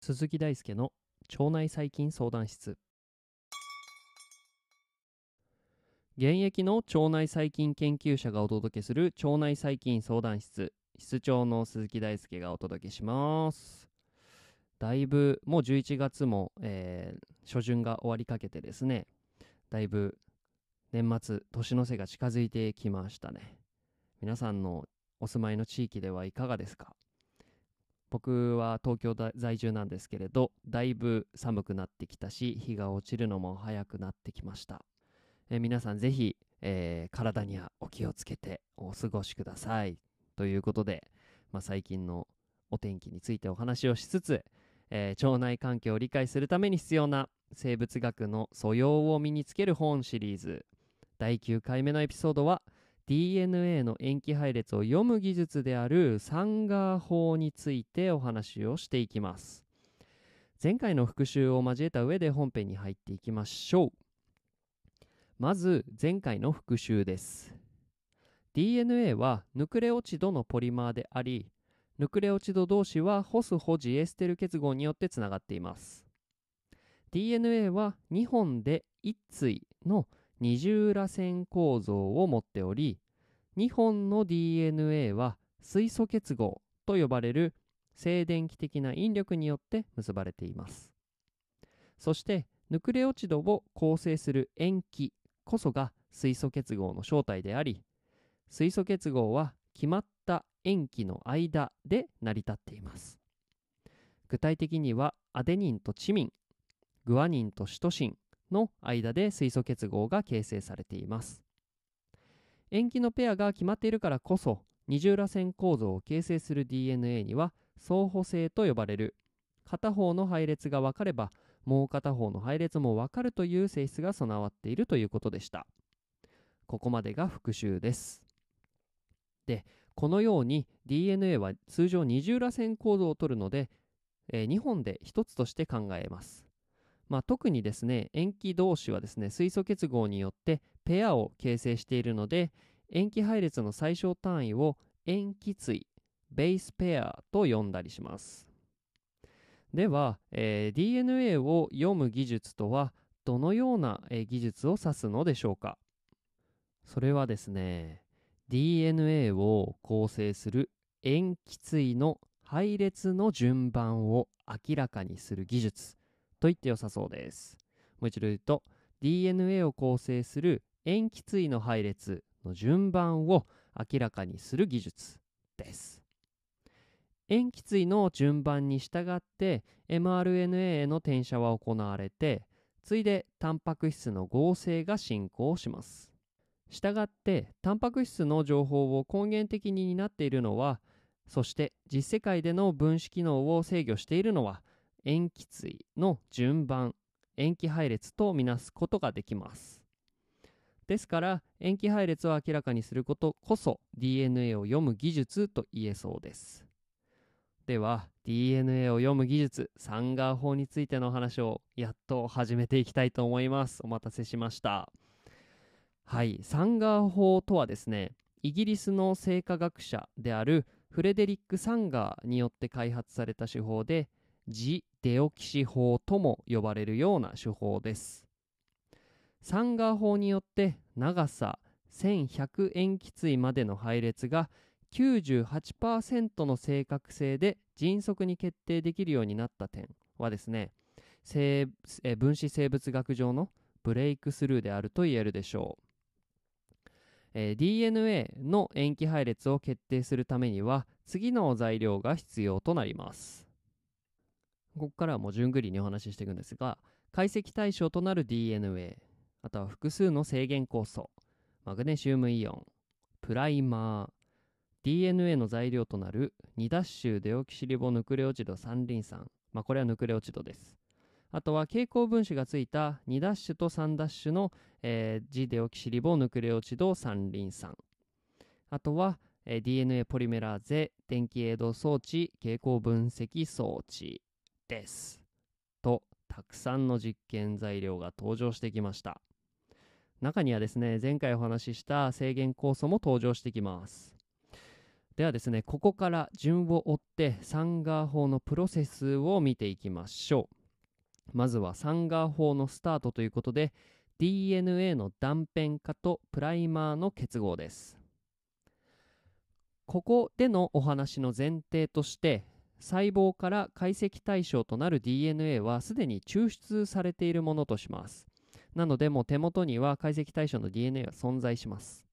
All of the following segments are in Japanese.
鈴木大輔の腸内細菌相談室。現役の腸内細菌研究者がお届けする腸内細菌相談室。室長の鈴木大輔がお届けします。だいぶもう11月も、えー、初旬が終わりかけてですねだいぶ年末年の瀬が近づいてきましたね。皆さんのお住まいの地域ではいかがですか？僕は東京在住なんですけれどだいぶ寒くなってきたし日が落ちるのも早くなってきました、え皆さんぜひ、えー、体にはお気をつけてお過ごしください。ということで、まあ、最近のお天気についてお話をしつつ、えー、腸内環境を理解するために必要な生物学の素養を身につける本シリーズ。第9回目のエピソードは「DNA の塩基配列を読む技術であるサンガー法についてお話をしていきます。前回の復習を交えた上で本編に入っていきましょう。まず前回の復習です。DNA はヌクレオチドのポリマーでありヌクレオチド同士はホスホジエステル結合によってつながっています。DNA は2本で1対の二重らせん構造を持っており2本の DNA は水素結合と呼ばれる静電気的な引力によって結ばれています。そしてヌクレオチドを構成する塩基こそが水素結合の正体であり水素結合は決まった塩基の間で成り立っています。具体的にはアデニンとチミングアニンとシトシンの間で水素結合が形成されています。塩基のペアが決まっているからこそ二重らせん構造を形成する DNA には相補性と呼ばれる片方の配列が分かればもう片方の配列も分かるという性質が備わっているということでした。ここまでが復習です。でこのように DNA は通常二重らせん構造をとるので、えー、2本で1つとして考えます。まあ、特にですね塩基同士はですね水素結合によってペアを形成しているので塩基配列の最小単位を塩基対ベースペアと呼んだりします。では、えー、DNA を読む技術とはどのような、えー、技術を指すのでしょうか。それはですね DNA を構成する塩基対の配列の順番を明らかにする技術と言って良さそうです。もう一度言うと DNA を構成する塩基対の配列の順番を明らかにする技術です。塩基対の順番に従って mRNA への転写は行われてついでタンパク質の合成が進行します。したがってタンパク質の情報を根源的に担っているのはそして実世界での分子機能を制御しているのは塩基対の順番塩基配列とみなすことができます。ですから塩基配列を明らかにすることこそ DNA を読む技術と言えそうです。では DNA を読む技術サンガー法についての話をやっと始めていきたいと思います。お待たせしました。はいサンガー法とはですねイギリスの生化学者であるフレデリック・サンガーによって開発された手法でジ・デオキシ法とも呼ばれるような手法です。サンガー法によって長さ1100塩基対までの配列が98%の正確性で迅速に決定できるようになった点はですね分子生物学上のブレイクスルーであると言えるでしょう、えー、DNA の塩基配列を決定するためには次の材料が必要となります。ここからはもう順繰りにお話ししていくんですが解析対象となる DNA あとは複数の制限酵素マグネシウムイオンプライマー DNA の材料となる2ダッシュデオキシリボヌクレオチド三リン酸まあこれはヌクレオチドです。あとは蛍光分子がついた2ダッシュと3ダッシュの、えー、ジデオキシリボヌクレオチド三リン酸あとは、えー、DNA ポリメラーゼ電気エイド装置蛍光分析装置です。とたくさんの実験材料が登場してきました。中にはですね前回お話しした制限酵素も登場してきます。ではですねここから順を追ってサンガー法のプロセスを見ていきましょう。まずはサンガー法のスタートということで DNA の断片化とプライマーの結合です。ここでのお話の前提として細胞から解析対象となる DNA はすでに抽出されているものとします。なのでもう手元には解析対象の DNA が存在します。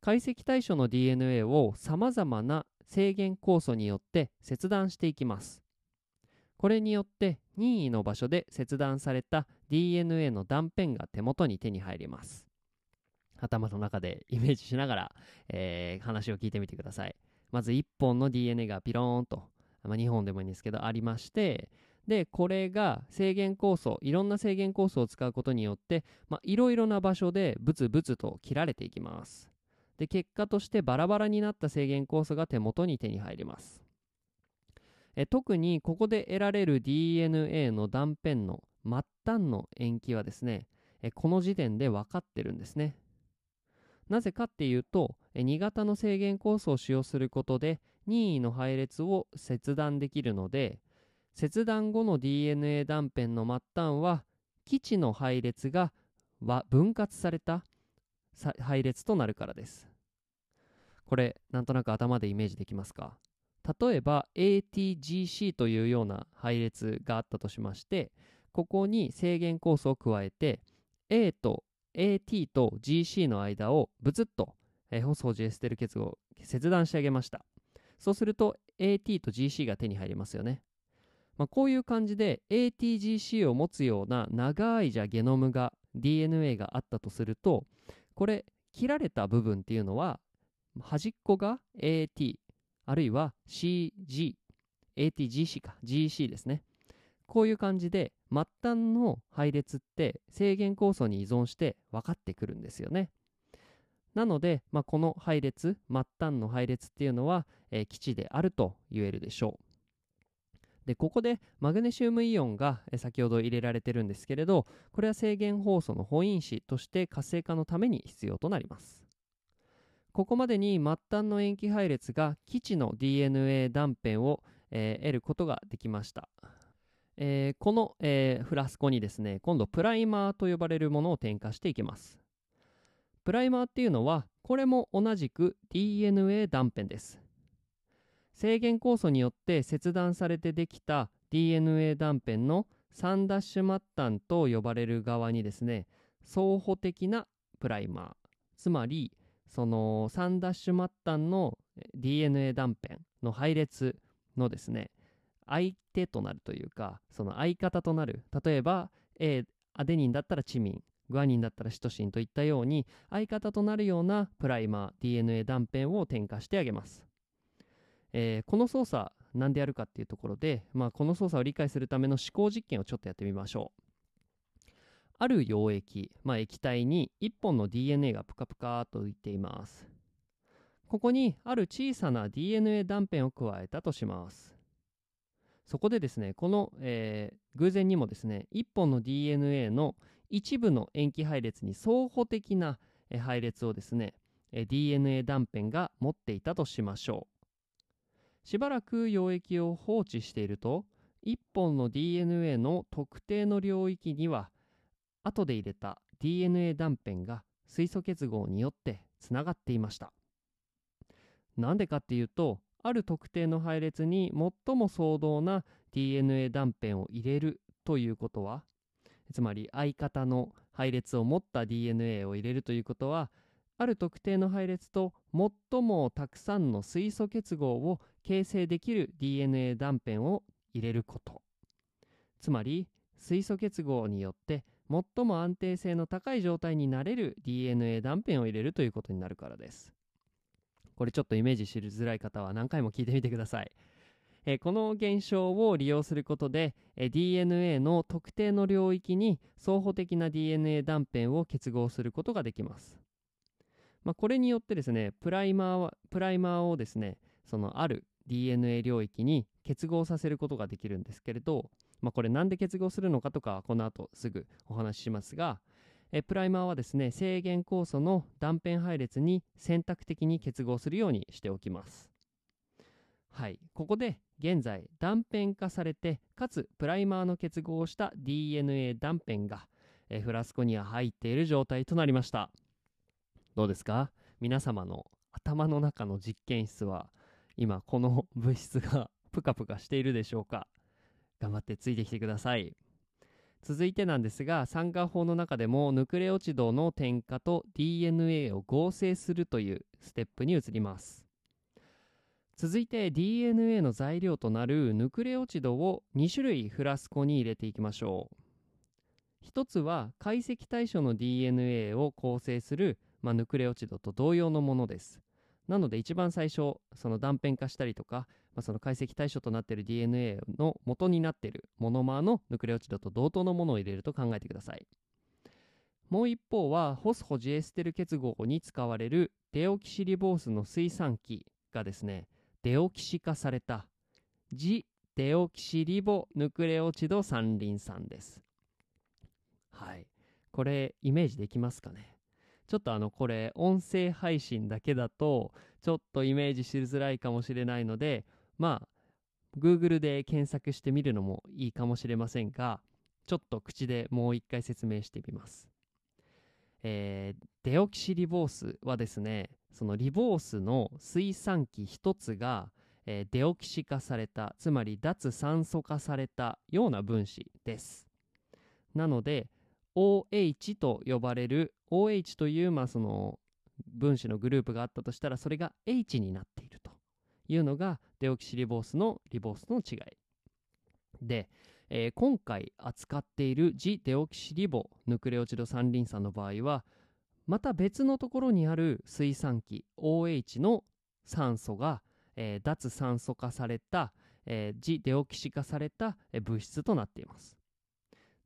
解析対象の DNA をさまざまな制限酵素によって切断していきます。これによって任意の場所で切断された DNA の断片が手元に手に入ります。頭の中でイメージしながら、えー、話を聞いてみてください。まず1本の DNA がピローンと、まあ、2本でもいいんですけどありましてでこれが制限酵素いろんな制限酵素を使うことによっていろいろな場所でブツブツと切られていきます。で結果としてバラバラになった制限酵素が手元に手に入ります。え特にここで得られる DNA の断片の末端の塩基はですねこの時点で分かってるんですね。なぜかっていうと2型の制限酵素を使用することで任意の配列を切断できるので切断後の DNA 断片の末端は基地の配列が分割された配列となるからです。これなんとなく頭でイメージできますか？例えば ATGC というような配列があったとしましてここに制限酵素を加えて A と AT と GC の間をブツッと、えホスホジエステル結合切断してあげました。そうすると AT と GC が手に入りますよね、まあ、こういう感じで ATGC を持つような長いじゃゲノムが DNA があったとするとこれ切られた部分っていうのは端っこが AT あるいは CG ATGC か。GC ですね。こういう感じで末端の配列って制限酵素に依存して分かってくるんですよね。なので、まあ、この配列末端の配列っていうのは、えー、基地であると言えるでしょう。でここでマグネシウムイオンが先ほど入れられてるんですけれどこれは制限酵素の保因子として活性化のために必要となります。ここまでに末端の塩基配列が基地の DNA 断片を、えー、得ることができました、えー、この、えー、フラスコにですね今度プライマーと呼ばれるものを添加していきます。プライマーっていうのはこれも同じく DNA 断片です。制限酵素によって切断されてできた DNA 断片の3ダッシュ末端と呼ばれる側にですね相補的なプライマー。つまりその3ダッシュ末端の DNA 断片の配列のですね相手となるというかその相方となる例えば、A、アデニンだったらチミングアニンだったらシトシンといったように相方となるようなプライマー DNA 断片を添加してあげます、えー、この操作何でやるかっていうところで、まあ、この操作を理解するための思考実験をちょっとやってみましょうある溶液、まあ、液体に1本の DNA がプカプカと浮いています。ここにある小さな DNA 断片を加えたとします。そこでですね、この、えー、偶然にもですね、1本の DNA の一部の塩基配列に相補的な配列をですね、DNA 断片が持っていたとしましょう。しばらく溶液を放置していると、1本の DNA の特定の領域には後で入れた DNA 断片が水素結合によってつながっていましたなんでかっていうとある特定の配列に最も相当な DNA 断片を入れるということはつまり相方の配列を持った DNA を入れるということはある特定の配列と最もたくさんの水素結合を形成できる DNA 断片を入れること。つまり水素結合によって最も安定性の高い状態になれる DNA 断片を入れるということになるからです。これちょっとイメージしづらい方は何回も聞いてみてください。えこの現象を利用することでえ DNA の特定の領域に相補的な DNA 断片を結合することができます、まあ、これによってですねプライマープライマーをですねそのある DNA 領域に結合させることができるんですけれどまあ、これなんで結合するのかとかはこの後すぐお話ししますが、えプライマーはですね制限酵素の断片配列に選択的に結合するようにしておきます。はい。ここで現在断片化されてかつプライマーの結合をした DNA 断片が、えフラスコには入っている状態となりました。どうですか？皆様の頭の中の実験室は今この物質が プカプカしているでしょうか？頑張ってついてきてください。続いてなんですが酸化法の中でもヌクレオチドの添加と DNA を合成するというステップに移ります。続いて DNA の材料となるヌクレオチドを2種類フラスコに入れていきましょう。一つは解析対象の DNA を構成する、まあ、ヌクレオチドと同様のものです。なので一番最初その断片化したりとか、まあ、その解析対象となっている DNA の元になっているモノマーのヌクレオチドと同等のものを入れると考えてください。もう一方はホスホジエステル結合に使われるデオキシリボースの水酸基がですねデオキシ化されたジデオキシリボヌクレオチド三リン酸です。はい。これイメージできますかね？ちょっとあのこれ音声配信だけだとちょっとイメージしづらいかもしれないのでまあ Google で検索してみるのもいいかもしれませんがちょっと口でもう一回説明してみます、えー、デオキシリボースはですねそのリボースの水酸基1つが、えー、デオキシ化されたつまり脱酸素化されたような分子です。なので OH と呼ばれる OH という、まあ、その分子のグループがあったとしたらそれが H になっているというのがデオキシリボースのリボースの違い。で、えー、今回扱っているジデオキシリボヌクレオチド三リン酸の場合はまた別のところにある水酸基 OH の酸素が、えー、脱酸素化された、えー、ジデオキシ化された、物質となっています。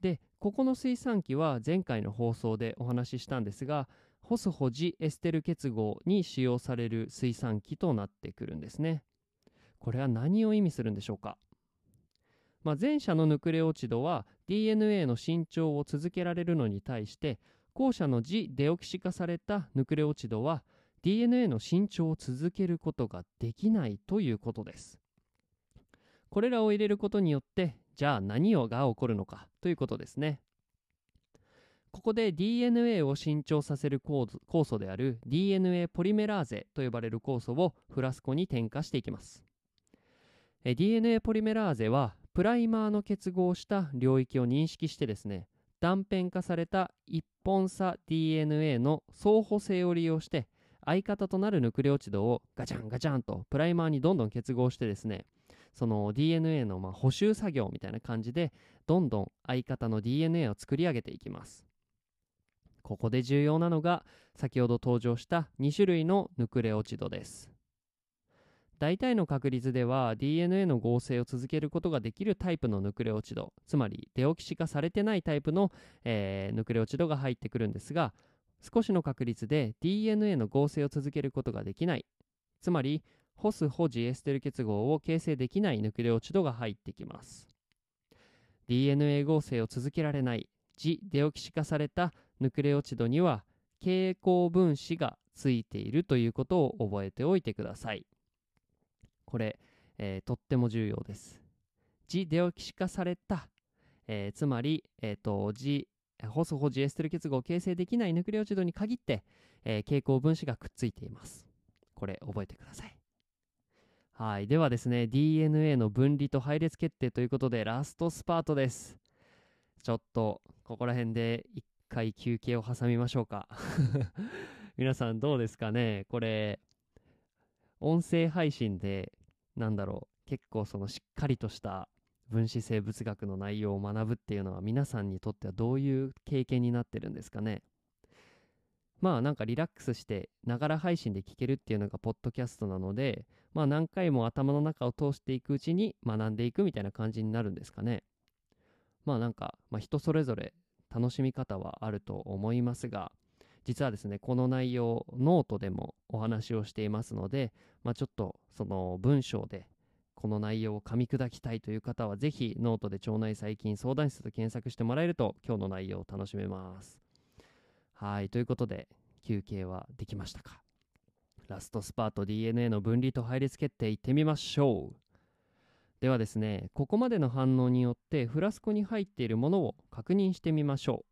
でここの水酸基は前回の放送でお話ししたんですがホスホジエステル結合に使用される水酸基となってくるんですね。これは何を意味するんでしょうか？まあ、前者のヌクレオチドは DNA の伸長を続けられるのに対して後者のジデオキシ化されたヌクレオチドは DNA の伸長を続けることができないということです。これらを入れることによってじゃあ何をが起こるのか？ということですね。ここで DNA を伸長させる酵素である DNA ポリメラーゼと呼ばれる酵素をフラスコに添加していきます。DNA ポリメラーゼはプライマーの結合した領域を認識してですね断片化された一本差 DNA の相補性を利用して相方となるヌクレオチドをガチャンガチャンとプライマーにどんどん結合してですねその DNA のま補修作業みたいな感じでどんどん相方の DNA を作り上げていきます。ここで重要なのが先ほど登場した2種類のヌクレオチドです。大体の確率では DNA の合成を続けることができるタイプのヌクレオチドつまりデオキシ化されてないタイプの、えー、ヌクレオチドが入ってくるんですが少しの確率で DNA の合成を続けることができない。つまりホスホジエステル結合を形成できないヌクレオチドが入ってきます。DNA 合成を続けられないジデオキシ化されたヌクレオチドには蛍光分子がついているということを覚えておいてください。これ、えー、とっても重要です。ジデオキシ化された、えー、つまり、えーと、ジホスホジエステル結合を形成できないヌクレオチドに限って、えー、蛍光分子がくっついています。これ覚えてください。はい。ではですね、DNA の分離と配列決定ということで、ラストスパートです。ちょっと、ここら辺で一回休憩を挟みましょうか。皆さんどうですかね？これ、音声配信で、なんだろう、結構そのしっかりとした分子生物学の内容を学ぶっていうのは皆さんにとってはどういう経験になってるんですかね？まあなんかリラックスしてながら配信で聞けるっていうのがポッドキャストなのでまあ何回も頭の中を通していくうちに学んでいくみたいな感じになるんですかね。まあなんか、まあ、人それぞれ楽しみ方はあると思いますが実はですねこの内容ノートでもお話をしていますので、まあ、ちょっとその文章でこの内容を噛み砕きたいという方はぜひノートで腸内細菌相談室と検索してもらえると今日の内容を楽しめます。はいということで休憩はできましたか？ラストスパート DNA の分離と配列決定いってみましょう。ではですねここまでの反応によってフラスコに入っているものを確認してみましょ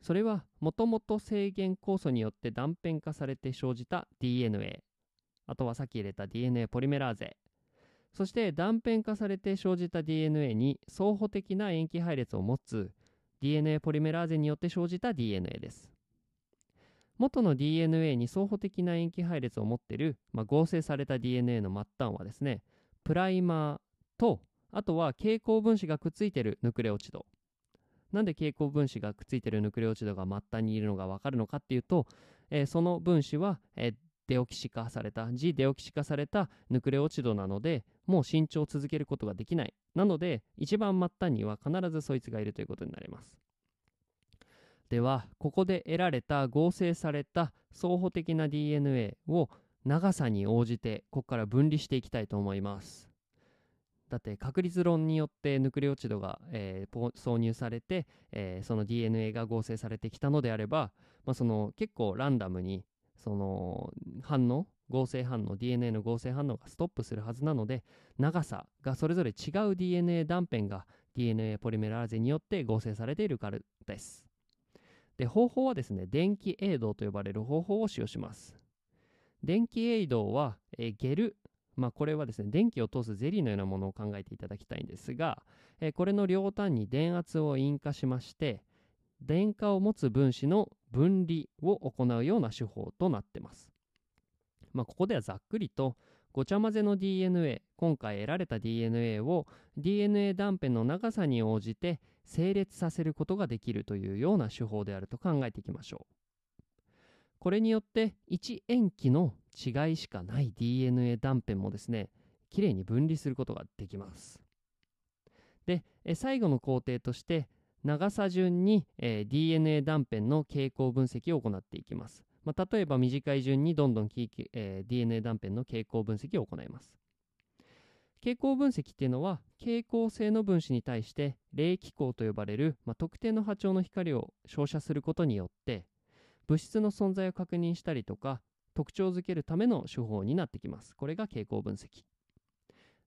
う。それはもともと制限酵素によって断片化されて生じた DNA あとはさっき入れた DNA ポリメラーゼ。そして断片化されて生じた DNA に相補的な塩基配列を持つ DNA ポリメラーゼによって生じた DNA です。元の DNA に相補的な塩基配列を持っている、まあ、合成された DNA の末端はですねプライマーとあとは蛍光分子がくっついてるヌクレオチド。なんで蛍光分子がくっついてるヌクレオチドが末端にいるのが分かるのかっていうと、えー、その分子は、えー、デオキシ化された、ジデオキシ化されたヌクレオチドなので、もう伸長を続けることができない。なので、一番末端には必ずそいつがいるということになります。では、ここで得られた合成された相補的な DNA を長さに応じて、ここから分離していきたいと思います。だって確率論によってヌクレオチドが、えー、挿入されて、えー、その DNA が合成されてきたのであれば、まあ、その結構ランダムにその反応合成反応 DNA の合成反応がストップするはずなので長さがそれぞれ違う DNA 断片が DNA ポリメラーゼによって合成されているからですで方法はですね電気エイドと呼ばれる方法を使用します電気エイドは、えゲルまあ、これはですね電気を通すゼリーのようなものを考えていただきたいんですが、えこれの両端に電圧を引火しまして電荷を持つ分子の分離を行うような手法となってます。まあ、ここではざっくりとごちゃ混ぜの DNA 今回得られた DNA を DNA 断片の長さに応じて整列させることができるというような手法であると考えていきましょうこれによって1塩基の違いしかない DNA 断片もですねきれいに分離することができますで最後の工程として長さ順に、え、DNA 断片の傾向分析を行っていきます。まあ、例えば短い順にどんどん、えー、DNA 断片の傾向分析を行います。傾向分析っていうのは傾向性の分子に対して冷気光と呼ばれる、まあ、特定の波長の光を照射することによって物質の存在を確認したりとか特徴づけるための手法になってきます。これが傾向分析。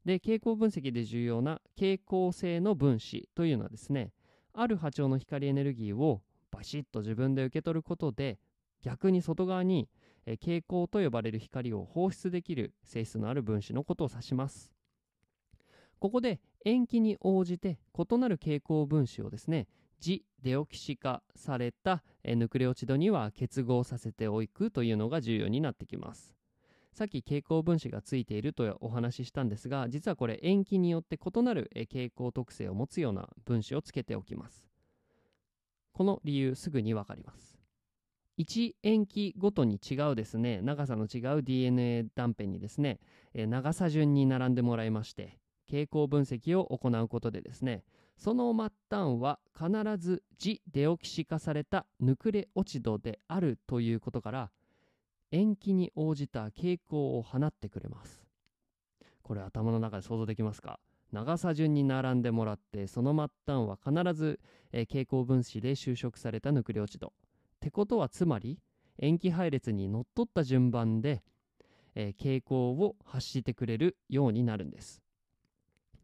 で、傾向分析で重要な傾向性の分子というのはですね、ある波長の光エネルギーをバシッと自分で受け取ることで逆に外側に蛍光と呼ばれる光を放出できる性質のある分子のことを指します。ここで塩基に応じて異なる蛍光分子をですねジデオキシ化されたヌクレオチドには結合させておくというのが重要になってきます。さっき蛍光分子がついているとお話ししたんですが実はこれ塩基によって異なる蛍光特性を持つような分子をつけておきます。この理由すぐにわかります。1塩基ごとに違うですね長さの違う DNA 断片にですね長さ順に並んでもらいまして蛍光分析を行うことでですねその末端は必ずジデオキシ化されたヌクレオチドであるということから延期に応じた傾向を放ってくれます。これ頭の中で想像できますか？長さ順に並んでもらってその末端は必ず、えー、蛍光分子で収縮されたヌクレオチドてことはつまり塩基配列にのっとった順番で、えー、傾向を発してくれるようになるんです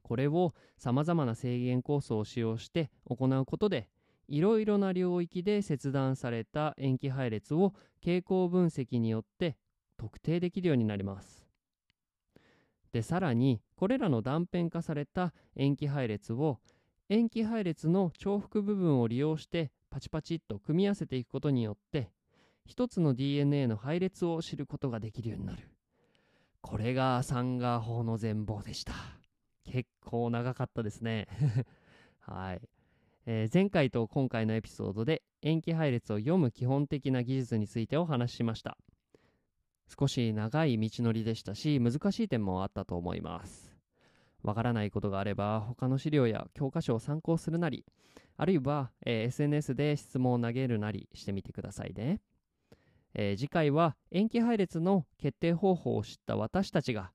これをさまざまな制限酵素を使用して行うことでいろいろな領域で切断された塩基配列を傾向分析によって特定できるようになります。でさらにこれらの断片化された塩基配列を塩基配列の重複部分を利用してパチパチっと組み合わせていくことによって一つの DNA の配列を知ることができるようになる。これがサンガー法の全貌でした。結構長かったですね。はい。えー、前回と今回のエピソードで塩基配列を読む基本的な技術についてお話ししました少し長い道のりでしたし難しい点もあったと思いますわからないことがあれば他の資料や教科書を参考するなりあるいは、えー、SNS で質問を投げるなりしてみてくださいね、えー、次回は塩基配列の決定方法を知った私たちが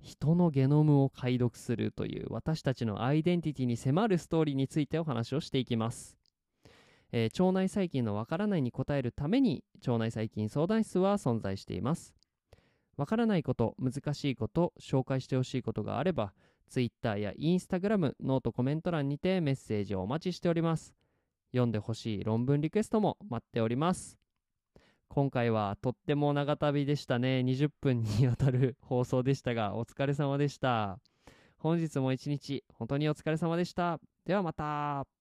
人のゲノムを解読するという私たちのアイデンティティに迫るストーリーについてお話をしていきます、えー腸内細菌のわからないに答えるために腸内細菌相談室は存在しています。わからないこと難しいこと紹介してほしいことがあれば Twitter や Instagram ノートコメント欄にてメッセージをお待ちしております。読んでほしい論文リクエストも待っております。今回はとっても長旅でしたね。20分にわたる放送でしたがお疲れ様でした。本日も一日本当にお疲れ様でした。ではまた。